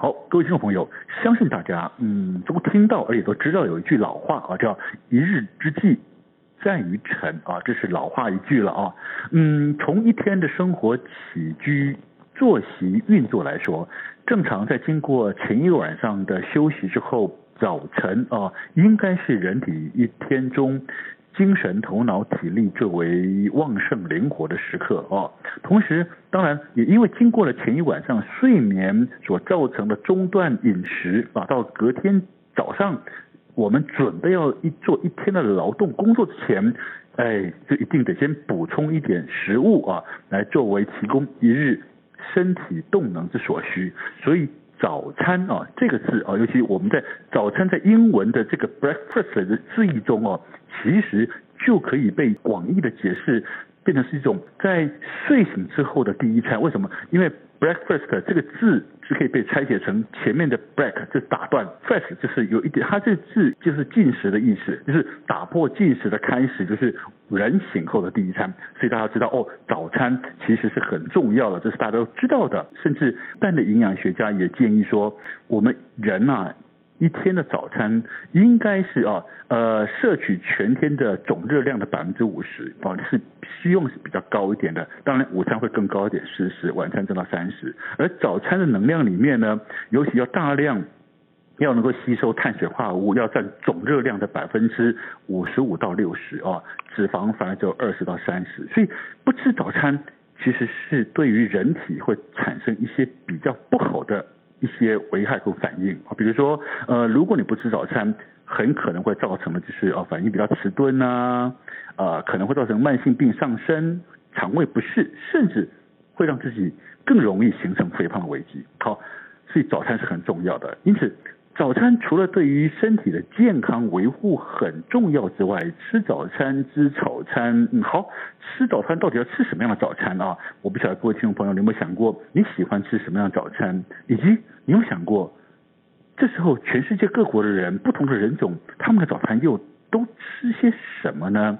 好，各位听众朋友，相信大家嗯都听到，而且都知道有一句老话啊，叫“一日之计在于晨”啊，这是老话一句了啊。嗯，从一天的生活起居、作息运作来说，正常在经过前一晚上的休息之后，早晨啊，应该是人体一天中。精神、头脑、体力最为旺盛、灵活的时刻啊！同时，当然也因为经过了前一晚上睡眠所造成的中断饮食啊，到隔天早上我们准备要一做一天的劳动工作之前，哎，就一定得先补充一点食物啊，来作为提供一日身体动能之所需。所以早餐啊这个字啊，尤其我们在早餐在英文的这个 breakfast 的字义中哦。其实就可以被广义的解释，变成是一种在睡醒之后的第一餐。为什么？因为 breakfast 这个字是可以被拆解成前面的 break 就打断，fast 就是有一点，它这个字就是进食的意思，就是打破进食的开始，就是人醒后的第一餐。所以大家知道哦，早餐其实是很重要的，这是大家都知道的。甚至但的营养学家也建议说，我们人呐、啊。一天的早餐应该是啊，呃，摄取全天的总热量的百分之五十啊，是需用是比较高一点的。当然，午餐会更高一点，四十，晚餐增到三十。而早餐的能量里面呢，尤其要大量要能够吸收碳水化合物，要占总热量的百分之五十五到六十啊，脂肪反而只有二十到三十。所以不吃早餐，其实是对于人体会产生一些比较不好的。一些危害和反应，比如说，呃，如果你不吃早餐，很可能会造成的就是啊，反应比较迟钝呐，啊，可能会造成慢性病上升、肠胃不适，甚至会让自己更容易形成肥胖的危机。好，所以早餐是很重要的，因此。早餐除了对于身体的健康维护很重要之外，吃早餐吃早餐，嗯，好，吃早餐到底要吃什么样的早餐啊？我不晓得各位听众朋友，你有没有想过你喜欢吃什么样的早餐，以及你有想过，这时候全世界各国的人，不同的人种，他们的早餐又都吃些什么呢？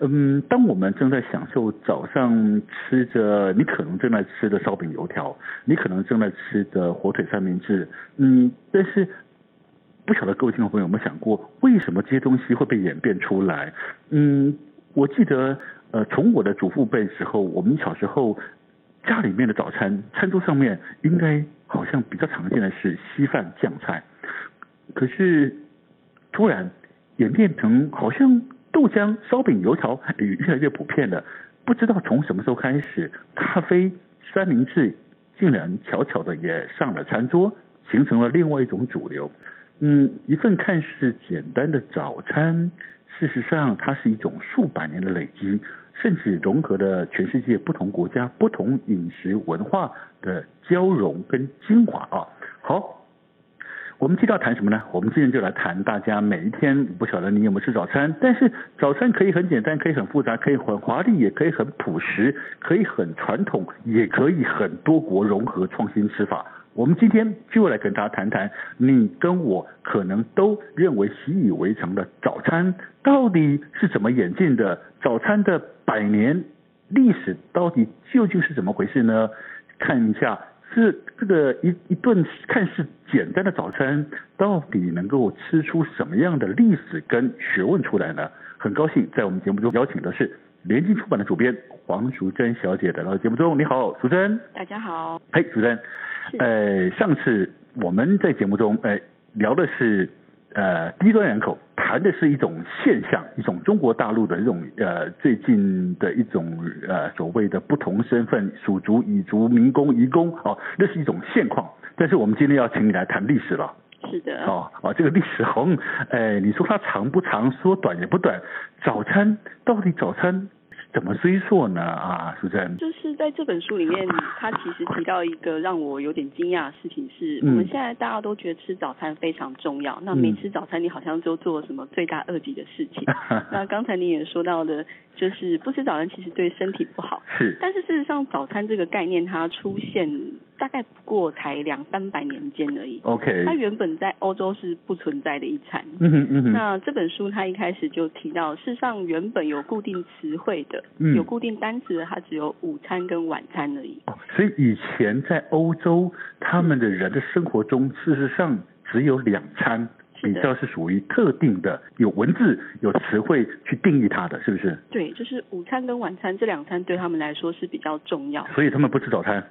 嗯，当我们正在享受早上吃着你可能正在吃的烧饼油条，你可能正在吃的火腿三明治，嗯，但是。不晓得各位听众朋友有没有想过，为什么这些东西会被演变出来？嗯，我记得，呃，从我的祖父辈时候，我们小时候家里面的早餐餐桌上面应该好像比较常见的是稀饭酱菜，可是突然演变成好像豆浆、烧饼、油条也越来越普遍了。不知道从什么时候开始，咖啡、三明治竟然悄悄的也上了餐桌，形成了另外一种主流。嗯，一份看似简单的早餐，事实上它是一种数百年的累积，甚至融合了全世界不同国家不同饮食文化的交融跟精华啊。好，我们今天要谈什么呢？我们今天就来谈大家每一天，不晓得你有没有吃早餐？但是早餐可以很简单，可以很复杂，可以很华丽，也可以很朴实，可以很传统，也可以很多国融合创新吃法。我们今天就来跟大家谈谈，你跟我可能都认为习以为常的早餐到底是怎么演进的？早餐的百年历史到底究竟是怎么回事呢？看一下是这个一一顿看似简单的早餐，到底能够吃出什么样的历史跟学问出来呢？很高兴在我们节目中邀请的是联经出版的主编黄淑珍小姐来到节目中。你好，淑珍。大家好。嘿，淑珍。呃，上次我们在节目中，呃，聊的是呃低端人口，谈的是一种现象，一种中国大陆的这种呃最近的一种呃所谓的不同身份属族、蚁族、民工、移工哦，那是一种现况。但是我们今天要请你来谈历史了。是的。哦哦，这个历史好像，哎，你说它长不长，说短也不短。早餐到底早餐？怎么追溯呢？啊，淑珍，就是在这本书里面，他其实提到一个让我有点惊讶的事情是，嗯、我们现在大家都觉得吃早餐非常重要，那没吃早餐，你好像就做了什么罪大恶极的事情。嗯、那刚才你也说到的，就是不吃早餐其实对身体不好。是。但是事实上，早餐这个概念它出现大概不过才两三百年间而已。OK。它原本在欧洲是不存在的一餐。嗯哼嗯哼。那这本书它一开始就提到，事实上原本有固定词汇的。嗯、有固定单词的，它只有午餐跟晚餐而已。哦，所以以前在欧洲，他们的人的生活中，事实上只有两餐，比较是属于特定的，有文字、有词汇去定义它的，是不是？对，就是午餐跟晚餐这两餐对他们来说是比较重要。所以他们不吃早餐。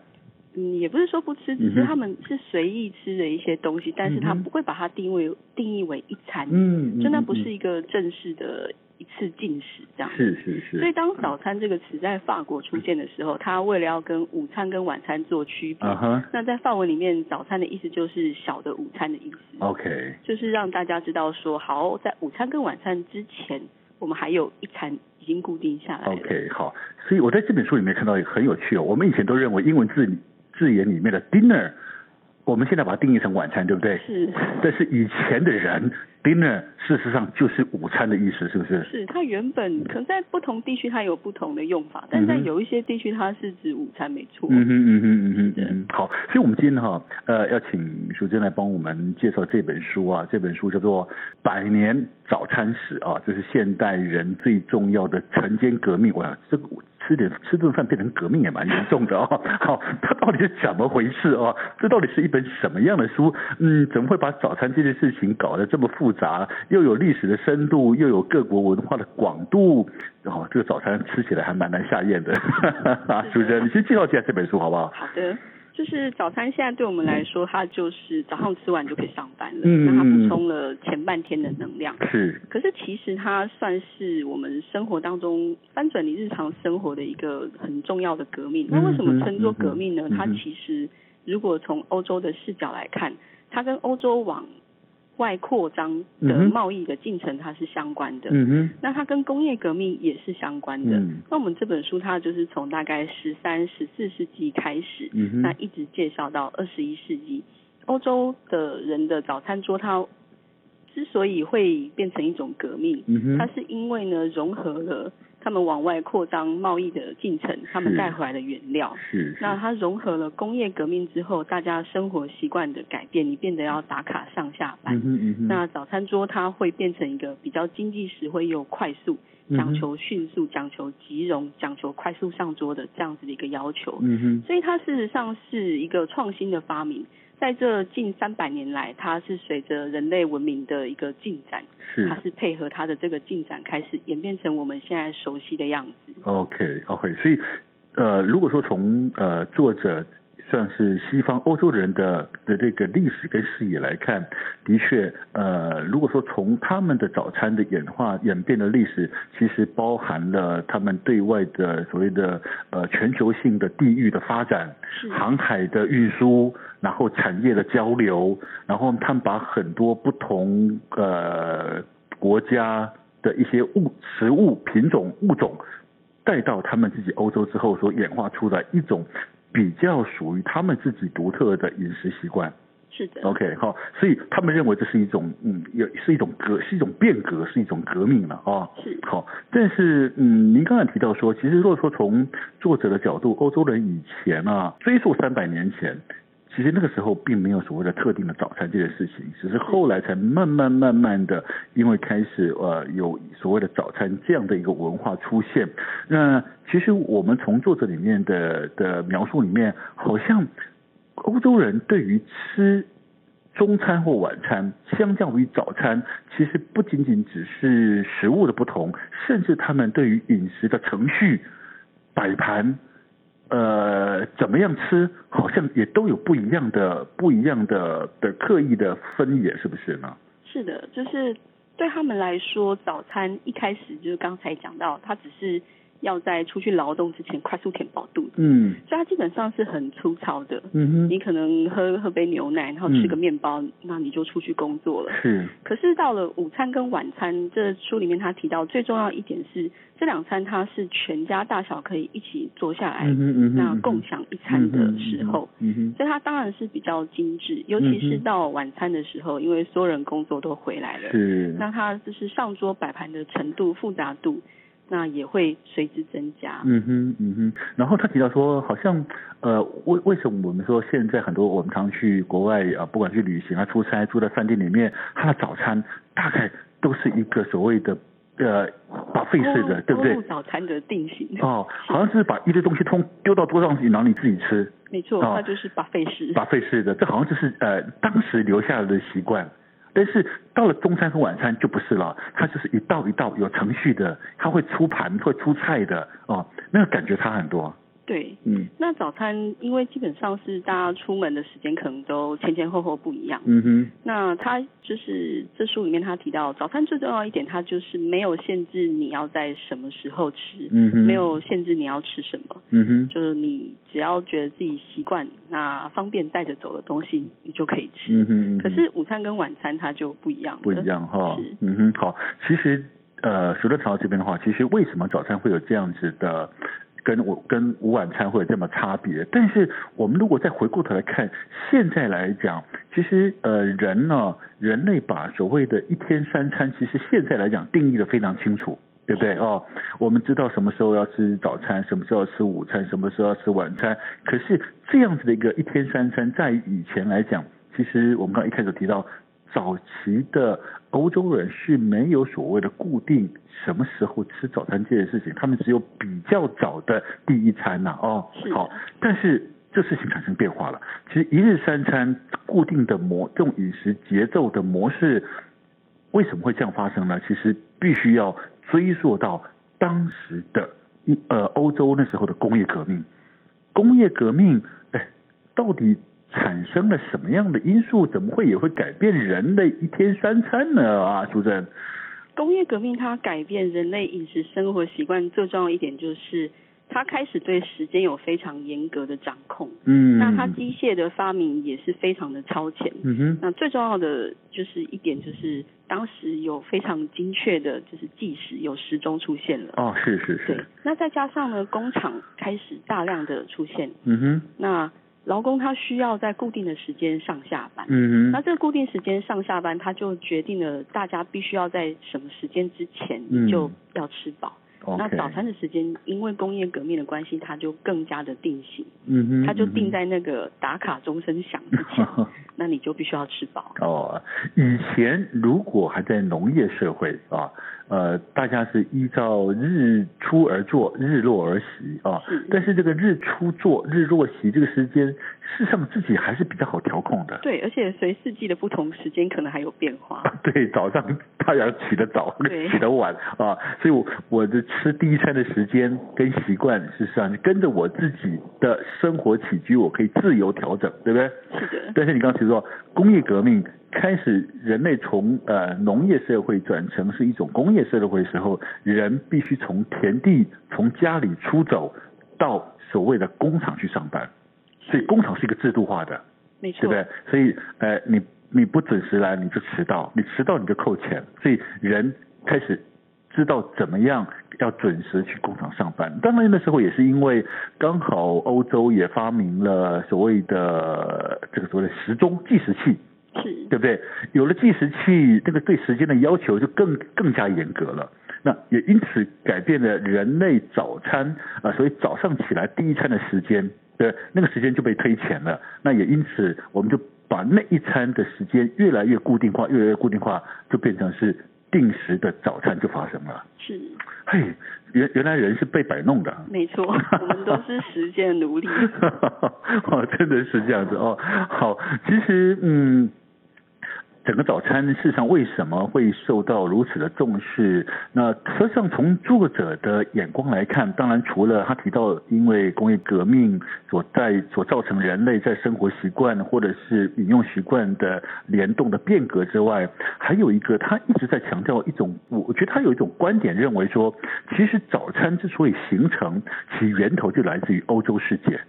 嗯，也不是说不吃，只是他们是随意吃的一些东西，嗯、但是他不会把它定位定义为一餐。嗯，就那不是一个正式的。一次进食这样，是是是。所以当早餐这个词在法国出现的时候，他为了要跟午餐跟晚餐做区别，uh huh. 那在范文里面，早餐的意思就是小的午餐的意思。OK，就是让大家知道说，好，在午餐跟晚餐之前，我们还有一餐已经固定下来。OK，好。所以我在这本书里面看到一个很有趣哦，我们以前都认为英文字字眼里面的 dinner，我们现在把它定义成晚餐，对不对？是。但是以前的人。Dinner 事实上就是午餐的意思，是不是？是，它原本可能在不同地区它有不同的用法，但在有一些地区它是指午餐，没错。嗯哼嗯哼嗯哼嗯哼。好，所以我们今天哈呃要请淑珍来帮我们介绍这本书啊，这本书叫做《百年早餐史》啊，这是现代人最重要的晨间革命。哇，这个吃点吃顿饭变成革命也蛮严重的啊。好，它到底是怎么回事啊？这到底是一本什么样的书？嗯，怎么会把早餐这件事情搞得这么复杂？又有历史的深度，又有各国文化的广度，然后这个早餐吃起来还蛮难下咽的。是不是，你先介绍一下这本书好不好？好的，就是早餐现在对我们来说，它就是早上吃完就可以上班了，嗯，那它补充了前半天的能量。是，可是其实它算是我们生活当中翻转你日常生活的一个很重要的革命。那为什么称作革命呢？它其实如果从欧洲的视角来看，它跟欧洲往外扩张的贸易的进程，它是相关的。嗯哼，那它跟工业革命也是相关的。嗯，那我们这本书它就是从大概十三、十四世纪开始，嗯哼，那一直介绍到二十一世纪，欧洲的人的早餐桌，它之所以会变成一种革命，嗯哼，它是因为呢融合了。他们往外扩张贸易的进程，他们带回来的原料，是，是，那它融合了工业革命之后，大家生活习惯的改变，你变得要打卡上下班，嗯嗯嗯，那早餐桌它会变成一个比较经济实惠又快速，讲求迅速，讲求即溶，讲求快速上桌的这样子的一个要求，嗯哼，所以它事实上是一个创新的发明。在这近三百年来，它是随着人类文明的一个进展，是它是配合它的这个进展，开始演变成我们现在熟悉的样子。OK OK，所以呃，如果说从呃作者。算是西方欧洲人的的这个历史跟视野来看，的确，呃，如果说从他们的早餐的演化演变的历史，其实包含了他们对外的所谓的呃全球性的地域的发展，航海的运输，然后产业的交流，然后他们把很多不同呃国家的一些物食物品种物种带到他们自己欧洲之后，所演化出来一种。比较属于他们自己独特的饮食习惯，是的。OK，好，所以他们认为这是一种，嗯，也是一种革，是一种变革，是一种革命了啊。哦、是。好，但是，嗯，您刚才提到说，其实如果说从作者的角度，欧洲人以前啊，追溯三百年前。其实那个时候并没有所谓的特定的早餐这件事情，只是后来才慢慢慢慢的，因为开始呃有所谓的早餐这样的一个文化出现。那其实我们从作者里面的的描述里面，好像欧洲人对于吃中餐或晚餐，相较于早餐，其实不仅仅只是食物的不同，甚至他们对于饮食的程序摆盘。呃，怎么样吃，好像也都有不一样的、不一样的的刻意的分野，是不是呢？是的，就是对他们来说，早餐一开始就是刚才讲到，它只是。要在出去劳动之前快速填饱肚子，嗯，所以它基本上是很粗糙的，嗯哼，你可能喝喝杯牛奶，然后吃个面包，嗯，那你就出去工作了。是。可是到了午餐跟晚餐，这书里面他提到最重要一点是，这两餐它是全家大小可以一起坐下来，嗯嗯，那共享一餐的时候，嗯哼，所以它当然是比较精致，尤其是到晚餐的时候，因为所有人工作都回来了，是，那它就是上桌摆盘的程度复杂度。那也会随之增加。嗯哼，嗯哼。然后他提到说，好像呃，为为什么我们说现在很多我们常去国外啊，不管去旅行啊、出差，住在饭店里面，他的早餐大概都是一个所谓的呃 buffet 式的，对不对？早餐的定型。哦，好像是把一堆东西通丢到桌上去，然后你自己吃。没错，它就是 buffet 式。buffet 式的，这好像就是呃当时留下来的习惯。但是到了中餐和晚餐就不是了，它就是一道一道有程序的，它会出盘会出菜的哦，那个感觉差很多。对，嗯，那早餐因为基本上是大家出门的时间可能都前前后后不一样，嗯哼，那他就是这书里面他提到早餐最重要一点，它就是没有限制你要在什么时候吃，嗯哼，没有限制你要吃什么，嗯哼，就是你只要觉得自己习惯，那方便带着走的东西，你就可以吃，嗯哼，嗯哼，可是午餐跟晚餐它就不一样，不一样哈，是，嗯哼，好，其实呃，除了朝这边的话，其实为什么早餐会有这样子的？跟我跟午晚餐会有这么差别，但是我们如果再回过头来看，现在来讲，其实呃人呢，人类把所谓的一天三餐，其实现在来讲定义的非常清楚，对不对哦？我们知道什么时候要吃早餐，什么时候要吃午餐，什么时候要吃晚餐。可是这样子的一个一天三餐，在以前来讲，其实我们刚刚一开始提到。早期的欧洲人是没有所谓的固定什么时候吃早餐这件事情，他们只有比较早的第一餐呐、啊，哦，好，但是这事情产生变化了。其实一日三餐固定的模，这种饮食节奏的模式，为什么会这样发生呢？其实必须要追溯到当时的呃欧洲那时候的工业革命。工业革命，哎，到底？产生了什么样的因素？怎么会也会改变人类一天三餐呢？啊，淑珍，工业革命它改变人类饮食生活习惯最重要一点就是，它开始对时间有非常严格的掌控。嗯，那它机械的发明也是非常的超前。嗯哼，那最重要的就是一点就是，当时有非常精确的，就是计时，有时钟出现了。哦，是是是。对，那再加上呢，工厂开始大量的出现。嗯哼，那。劳工他需要在固定的时间上下班，嗯哼，那这个固定时间上下班，他就决定了大家必须要在什么时间之前你就要吃饱。嗯、那早餐的时间，因为工业革命的关系，它就更加的定型，嗯哼，它就定在那个打卡钟声响之前，那你就必须要吃饱。哦，以前如果还在农业社会啊。呃，大家是依照日出而作，日落而息啊。但是这个日出作，日落息这个时间，事实上自己还是比较好调控的。对，而且随四季的不同时间，可能还有变化。对，早上 太阳起得早，起得晚啊，所以我我的吃第一餐的时间跟习惯，事实上跟着我自己的生活起居，我可以自由调整，对不对？是的。但是你刚才说工业革命。开始，人类从呃农业社会转成是一种工业社会的时候，人必须从田地、从家里出走到所谓的工厂去上班，所以工厂是一个制度化的，没错，对不对？所以呃，你你不准时来你就迟到，你迟到你就扣钱，所以人开始知道怎么样要准时去工厂上班。当然那时候也是因为刚好欧洲也发明了所谓的这个所谓的时钟计时器。是，对不对？有了计时器，这个对时间的要求就更更加严格了。那也因此改变了人类早餐啊，所以早上起来第一餐的时间，对，那个时间就被推前了。那也因此，我们就把那一餐的时间越来越固定化，越来越固定化，就变成是定时的早餐就发生了。是，嘿，原原来人是被摆弄的。没错，我们都是时间奴隶。哦，真的是这样子哦。好，其实嗯。整个早餐事实上为什么会受到如此的重视？那实际上从作者的眼光来看，当然除了他提到因为工业革命所在所造成人类在生活习惯或者是饮用习惯的联动的变革之外，还有一个他一直在强调一种，我觉得他有一种观点认为说，其实早餐之所以形成，其源头就来自于欧洲世界。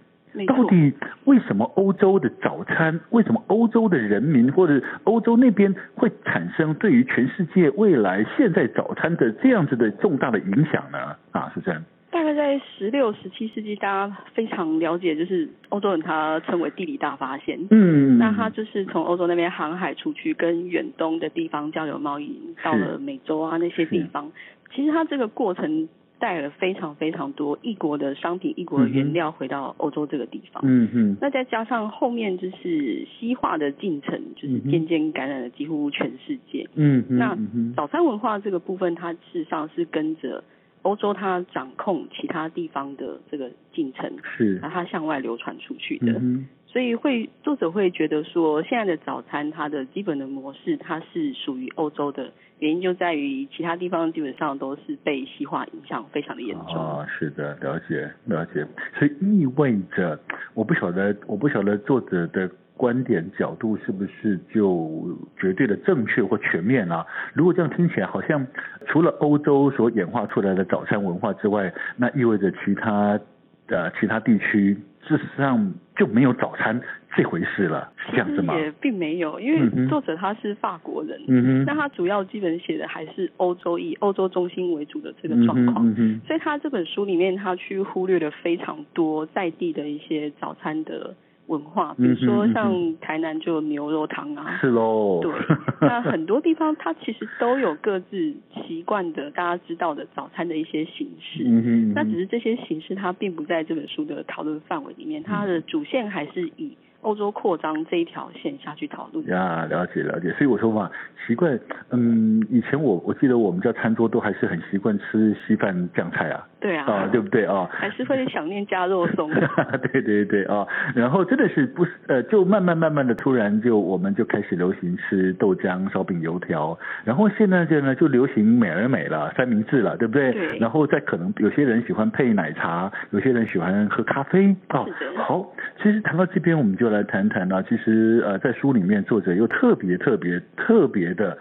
到底为什么欧洲的早餐，为什么欧洲的人民或者欧洲那边会产生对于全世界未来现在早餐的这样子的重大的影响呢？啊，是这样。大概在十六、十七世纪，大家非常了解，就是欧洲人他称为地理大发现。嗯，那他就是从欧洲那边航海出去，跟远东的地方交流贸易，到了美洲啊那些地方。其实他这个过程。带了非常非常多异国的商品、异国的原料回到欧洲这个地方。嗯嗯。那再加上后面就是西化的进程，就是渐渐感染了几乎全世界。嗯嗯。那早餐文化这个部分，它事实上是跟着欧洲它掌控其他地方的这个进程，是，那它向外流传出去的。嗯。所以会作者会觉得说，现在的早餐它的基本的模式，它是属于欧洲的。原因就在于其他地方基本上都是被西化影响非常的严重。啊、哦，是的，了解了解。所以意味着，我不晓得，我不晓得作者的观点角度是不是就绝对的正确或全面啊？如果这样听起来，好像除了欧洲所演化出来的早餐文化之外，那意味着其他的、呃、其他地区事实上就没有早餐。这回事了，是这样子吗？也并没有，因为作者他是法国人，嗯哼，那他主要基本写的还是欧洲以欧洲中心为主的这个状况，所以他这本书里面他去忽略了非常多在地的一些早餐的文化，比如说像台南就有牛肉汤啊，是喽，对，那很多地方它其实都有各自习惯的大家知道的早餐的一些形式，嗯哼，那只是这些形式它并不在这本书的讨论范围里面，它的主线还是以。欧洲扩张这一条线下去讨论呀，了解了解，所以我说嘛，习惯，嗯，以前我我记得我们家餐桌都还是很习惯吃稀饭酱菜啊，对啊，啊，对不对啊？还是会想念加肉松，对对对啊，然后真的是不是呃，就慢慢慢慢的突然就我们就开始流行吃豆浆、烧饼、油条，然后现在就呢就流行美而美了，三明治了，对不对？对。然后再可能有些人喜欢配奶茶，有些人喜欢喝咖啡啊。好，其实谈到这边我们就。来谈谈呢，其实呃，在书里面作者又特别特别特别的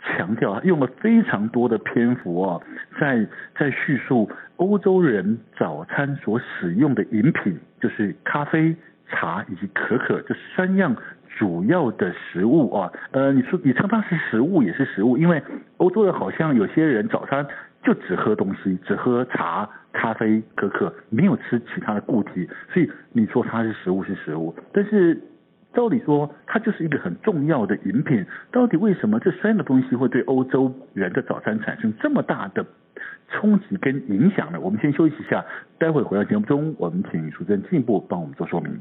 强调，用了非常多的篇幅啊，在在叙述欧洲人早餐所使用的饮品，就是咖啡、茶以及可可这三样主要的食物啊。呃，你说你称它是食物也是食物，因为欧洲人好像有些人早餐就只喝东西，只喝茶。咖啡、可可，没有吃其他的固体，所以你说它是食物是食物，但是照理说它就是一个很重要的饮品。到底为什么这三个东西会对欧洲人的早餐产生这么大的冲击跟影响呢？我们先休息一下，待会回到节目中，我们请淑珍进一步帮我们做说明。